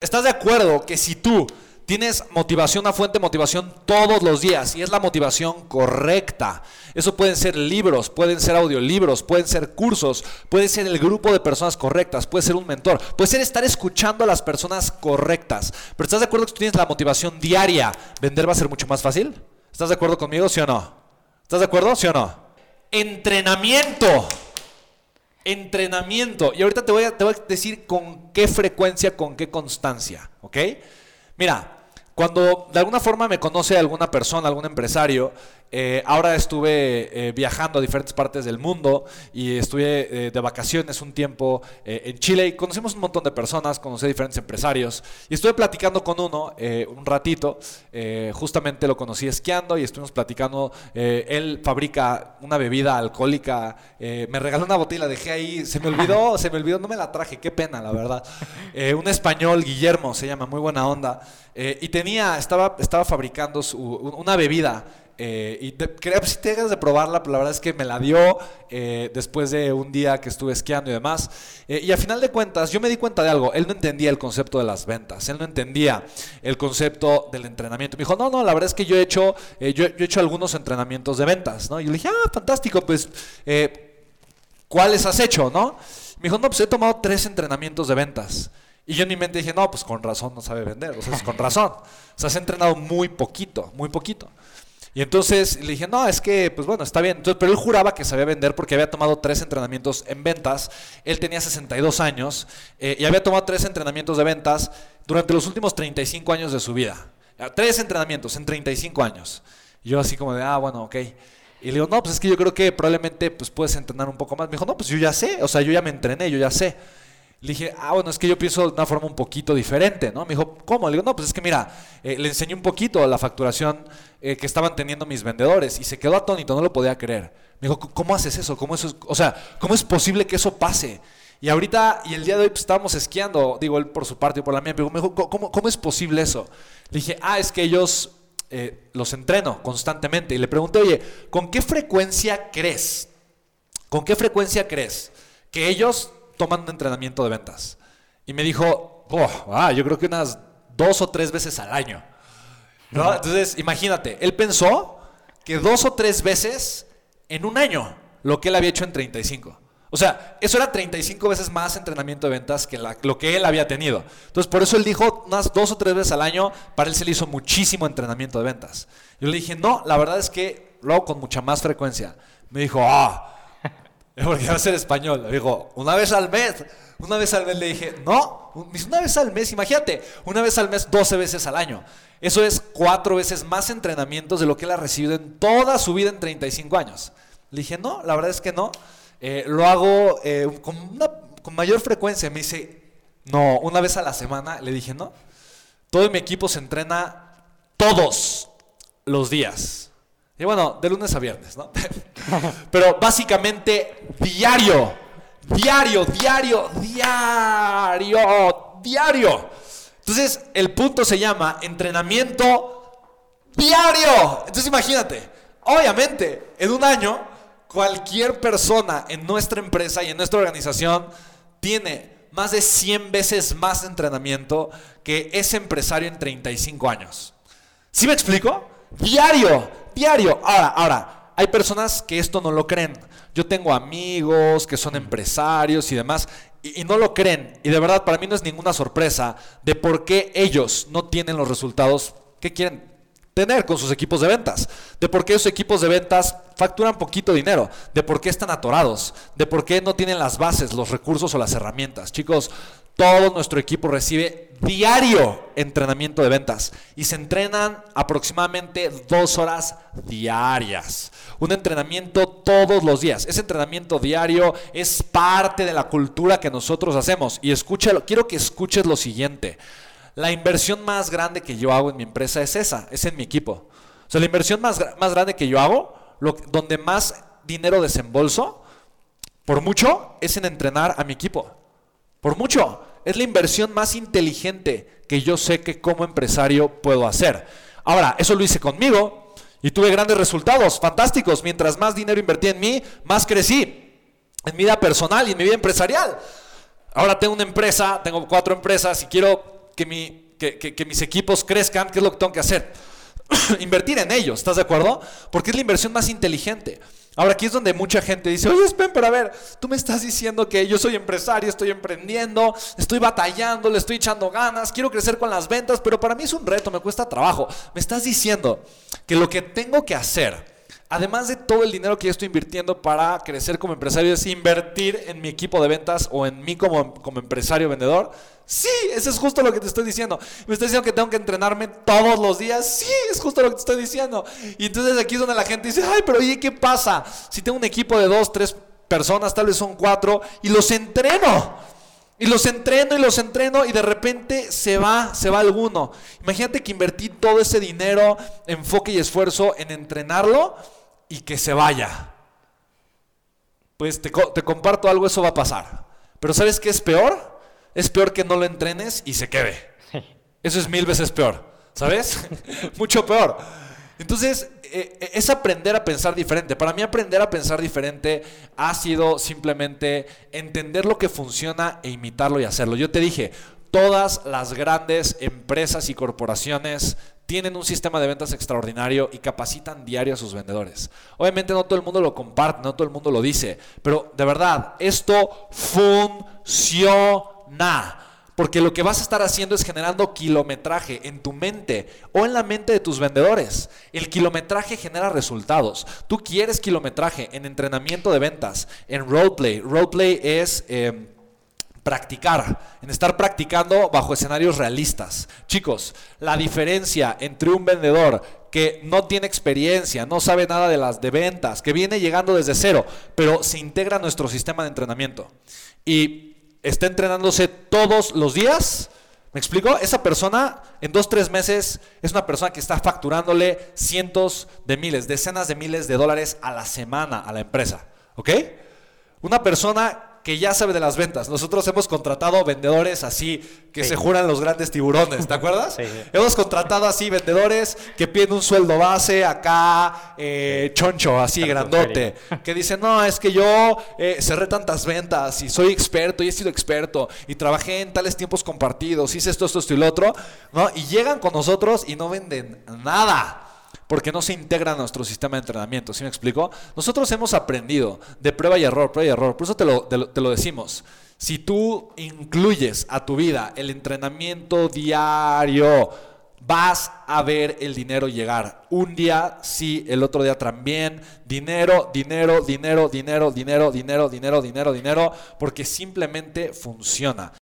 ¿Estás de acuerdo que si tú tienes motivación, una fuente de motivación todos los días y es la motivación correcta. Eso pueden ser libros, pueden ser audiolibros, pueden ser cursos, puede ser el grupo de personas correctas, puede ser un mentor, puede ser estar escuchando a las personas correctas. Pero ¿estás de acuerdo que tú tienes la motivación diaria? ¿Vender va a ser mucho más fácil? ¿Estás de acuerdo conmigo, sí o no? ¿Estás de acuerdo, sí o no? Entrenamiento. Entrenamiento. Y ahorita te voy a, te voy a decir con qué frecuencia, con qué constancia. ¿Ok? Mira, cuando de alguna forma me conoce alguna persona, algún empresario, eh, ahora estuve eh, viajando a diferentes partes del mundo y estuve eh, de vacaciones un tiempo en Chile y conocimos un montón de personas, conocí a diferentes empresarios y estuve platicando con uno un ratito, justamente lo conocí esquiando y estuvimos platicando, él fabrica una bebida alcohólica, me regaló una botella, la dejé ahí, se me olvidó, se me olvidó, no me la traje, qué pena la verdad. un español, Guillermo se llama, muy buena onda, y tenía, estaba, estaba fabricando una bebida eh, y creo que si te de probarla, pero la verdad es que me la dio eh, después de un día que estuve esquiando y demás. Eh, y a final de cuentas, yo me di cuenta de algo. Él no entendía el concepto de las ventas. Él no entendía el concepto del entrenamiento. Me dijo, no, no, la verdad es que yo he hecho, yo, he hecho algunos entrenamientos de ventas. ¿no? Y yo le dije, ah, fantástico, pues, ¿cuáles has hecho? ¿no? Me dijo, no, pues he tomado tres entrenamientos de ventas. Y yo en mi mente dije, no, pues con razón no sabe vender. O sea, es con razón. O sea, has entrenado muy poquito, muy poquito. Y entonces le dije, no, es que, pues bueno, está bien. Entonces, pero él juraba que sabía vender porque había tomado tres entrenamientos en ventas. Él tenía 62 años eh, y había tomado tres entrenamientos de ventas durante los últimos 35 años de su vida. Ah, tres entrenamientos en 35 años. Y yo así como de, ah, bueno, ok. Y le digo, no, pues es que yo creo que probablemente pues, puedes entrenar un poco más. Me dijo, no, pues yo ya sé, o sea, yo ya me entrené, yo ya sé. Le dije, ah, bueno, es que yo pienso de una forma un poquito diferente, ¿no? Me dijo, ¿cómo? Le digo, no, pues es que mira, eh, le enseñé un poquito la facturación eh, que estaban teniendo mis vendedores y se quedó atónito, no lo podía creer. Me dijo, ¿cómo haces eso? ¿Cómo eso o sea, ¿cómo es posible que eso pase? Y ahorita, y el día de hoy pues, estábamos esquiando, digo él por su parte y por la mía, pero me dijo, ¿cómo, ¿cómo, es posible eso? Le dije, ah, es que ellos eh, los entreno constantemente. Y le pregunté, oye, ¿con qué frecuencia crees? ¿Con qué frecuencia crees que ellos toman un entrenamiento de ventas. Y me dijo, oh, ah, yo creo que unas dos o tres veces al año. Entonces, imagínate, él pensó que dos o tres veces en un año lo que él había hecho en 35. O sea, eso era 35 veces más entrenamiento de ventas que lo que él había tenido. Entonces, por eso él dijo unas dos o tres veces al año, para él se le hizo muchísimo entrenamiento de ventas. Yo le dije, no, la verdad es que lo hago con mucha más frecuencia. Me dijo, ah, porque va a ser español. Le digo, una vez al mes. Una vez al mes le dije, no, una vez al mes, imagínate, una vez al mes, 12 veces al año. Eso es cuatro veces más entrenamientos de lo que él ha recibido en toda su vida en 35 años. Le dije, no, la verdad es que no. Eh, lo hago eh, con, con mayor frecuencia. Me dice, no, una vez a la semana. Le dije, no. Todo mi equipo se entrena todos los días. Y bueno, de lunes a viernes, ¿no? Pero básicamente diario, diario, diario, diario, diario. Entonces, el punto se llama entrenamiento diario. Entonces, imagínate, obviamente, en un año, cualquier persona en nuestra empresa y en nuestra organización tiene más de 100 veces más entrenamiento que ese empresario en 35 años. ¿Sí me explico? Diario, diario. Ahora, ahora, hay personas que esto no lo creen. Yo tengo amigos que son empresarios y demás y, no lo creen. Y de verdad, para mí no es ninguna sorpresa de por qué ellos no tienen los resultados que quieren tener con sus equipos de ventas, de por qué esos equipos de ventas facturan poquito dinero, de por qué están atorados, de por qué no tienen las bases, los recursos o las herramientas. Chicos, todo nuestro equipo recibe diario entrenamiento de ventas y se entrenan aproximadamente dos horas diarias. Un entrenamiento todos los días. Ese entrenamiento diario es parte de la cultura que nosotros hacemos. Y escúchalo, quiero que escuches lo siguiente. La inversión más grande que yo hago en mi empresa es esa, es en mi equipo. O sea, la inversión más, más grande que yo hago, lo, donde más dinero desembolso, por mucho, es en entrenar a mi equipo. Por mucho. Es la inversión más inteligente que yo sé que como empresario puedo hacer. Ahora, eso lo hice conmigo y tuve grandes resultados, fantásticos. Mientras más dinero invertí en mí, más crecí en mi vida personal y en mi vida empresarial. Ahora tengo una empresa, tengo cuatro empresas y quiero que, que mis equipos crezcan, ¿qué es lo que tengo que hacer? Invertir en ellos, ¿estás de acuerdo? Porque es la inversión más inteligente. Ahora aquí es donde mucha gente dice, oye, Spen, pero a ver, tú me estás diciendo que yo soy empresario, estoy emprendiendo, estoy batallando, le estoy echando ganas, quiero crecer con las ventas, pero para mí es un reto, me cuesta trabajo. Me estás diciendo que lo que tengo que hacer Además de todo el dinero que yo estoy invirtiendo para crecer como empresario, es invertir en mi equipo de ventas o en mí como, como empresario vendedor. Sí, eso es justo lo que te estoy diciendo. Me estás diciendo que tengo que entrenarme todos los días. Sí, es justo lo que te estoy diciendo. Y entonces aquí es donde la gente dice, ay, pero oye, ¿qué pasa? Si tengo un equipo de dos, tres personas, tal vez son cuatro, y los entreno. Y los entreno y los entreno y de repente se va, se va alguno. Imagínate que invertí todo ese dinero, enfoque y esfuerzo en entrenarlo y que se vaya. Pues te, te comparto algo, eso va a pasar. Pero ¿sabes qué es peor? Es peor que no lo entrenes y se quede. Eso es mil veces peor, ¿sabes? Mucho peor. Entonces, eh, eh, es aprender a pensar diferente. Para mí aprender a pensar diferente ha sido simplemente entender lo que funciona e imitarlo y hacerlo. Yo te dije, todas las grandes empresas y corporaciones tienen un sistema de ventas extraordinario y capacitan diario a sus vendedores. Obviamente no todo el mundo lo comparte, no todo el mundo lo dice, pero de verdad, esto funciona. Porque lo que vas a estar haciendo es generando kilometraje en tu mente o en la mente de tus vendedores. El kilometraje genera resultados. Tú quieres kilometraje en entrenamiento de ventas, en roleplay. Roleplay es... eh, practicar, en estar practicando bajo escenarios realistas. Chicos, la diferencia entre un vendedor que no tiene experiencia, no sabe nada de las de ventas, que viene llegando desde cero, pero se integra a nuestro sistema de entrenamiento y está entrenándose todos los días. ¿Me explico? Esa persona en dos, tres meses es una persona que está facturándole cientos de miles, decenas de miles de dólares a la semana a la empresa. ¿Ok? Una persona que ya sabe de las ventas. Nosotros hemos contratado vendedores así que Sí. se juran los grandes tiburones, ¿te acuerdas? Sí, sí. Hemos contratado así vendedores que piden un sueldo base acá, eh, choncho, así grandote, que dicen, no, es que yo eh, cerré tantas ventas y soy experto y he sido experto y trabajé en tales tiempos compartidos, hice esto, esto, esto y lo otro, ¿no? Y llegan con nosotros y no venden nada. Porque no se integra nuestro sistema de entrenamiento, ¿sí me explico? Nosotros hemos aprendido de prueba y error, prueba y error. Por eso te lo, te lo- te lo decimos. Si tú incluyes a tu vida el entrenamiento diario, vas a ver el dinero llegar. Un día sí, el otro día también. Dinero, dinero, dinero, dinero, dinero, dinero, dinero, dinero, dinero, porque simplemente funciona.